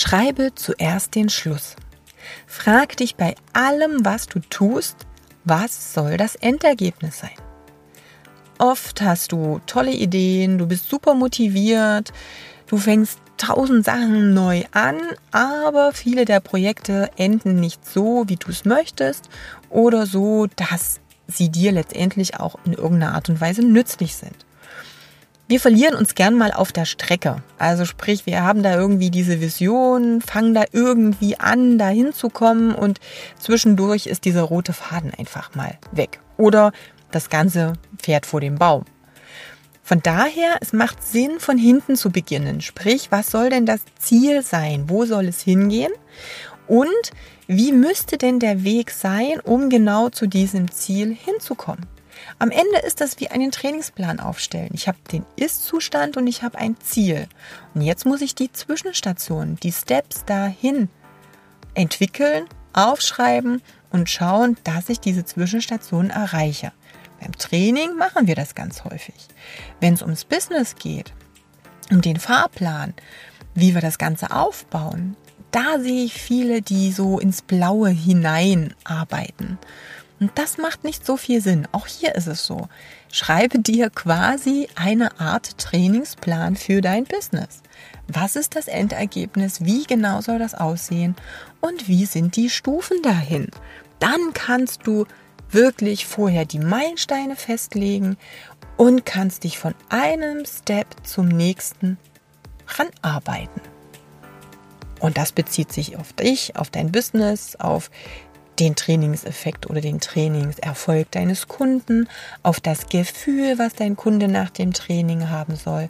Schreibe zuerst den Schluss. Frag dich bei allem, was du tust, was soll das Endergebnis sein? Oft hast du tolle Ideen, du bist super motiviert, du fängst tausend Sachen neu an, aber viele der Projekte enden nicht so, wie du es möchtest oder so, dass sie dir letztendlich auch in irgendeiner Art und Weise nützlich sind. Wir verlieren uns gern mal auf der Strecke. Also sprich, wir haben da irgendwie diese Vision, fangen da irgendwie an, da hinzukommen und zwischendurch ist dieser rote Faden einfach mal weg. Oder das Ganze fährt vor dem Baum. Von daher, es macht Sinn, von hinten zu beginnen. Sprich, was soll denn das Ziel sein? Wo soll es hingehen? Und wie müsste denn der Weg sein, um genau zu diesem Ziel hinzukommen? Am Ende ist das wie einen Trainingsplan aufstellen. Ich habe den Ist-Zustand und ich habe ein Ziel. Und jetzt muss ich die Zwischenstationen, die Steps dahin entwickeln, aufschreiben und schauen, dass ich diese Zwischenstationen erreiche. Beim Training machen wir das ganz häufig. Wenn es ums Business geht, um den Fahrplan, wie wir das Ganze aufbauen, da sehe ich viele, die so ins Blaue hinein arbeiten. Und das macht nicht so viel Sinn. Auch hier ist es so. Schreibe dir quasi eine Art Trainingsplan für dein Business. Was ist das Endergebnis? Wie genau soll das aussehen? Und wie sind die Stufen dahin? Dann kannst du wirklich vorher die Meilensteine festlegen und kannst dich von einem Step zum nächsten ranarbeiten. Und das bezieht sich auf dich, auf dein Business, auf den Trainingseffekt oder den Trainingserfolg deines Kunden, auf das Gefühl, was dein Kunde nach dem Training haben soll.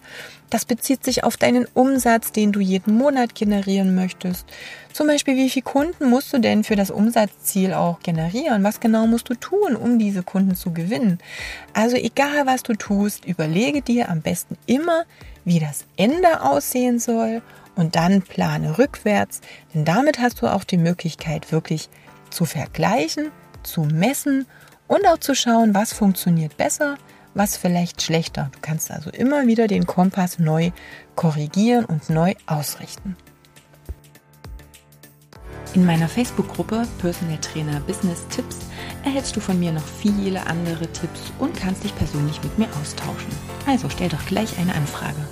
Das bezieht sich auf deinen Umsatz, den du jeden Monat generieren möchtest. Zum Beispiel, wie viele Kunden musst du denn für das Umsatzziel auch generieren? Was genau musst du tun, um diese Kunden zu gewinnen? Also egal, was du tust, überlege dir am besten immer, wie das Ende aussehen soll und dann plane rückwärts, denn damit hast du auch die Möglichkeit, wirklich zu vergleichen, zu messen und auch zu schauen, was funktioniert besser, was vielleicht schlechter. Du kannst also immer wieder den Kompass neu korrigieren und neu ausrichten. In meiner Facebook-Gruppe Personal Trainer Business Tipps erhältst du von mir noch viele andere Tipps und kannst dich persönlich mit mir austauschen. Also stell doch gleich eine Anfrage.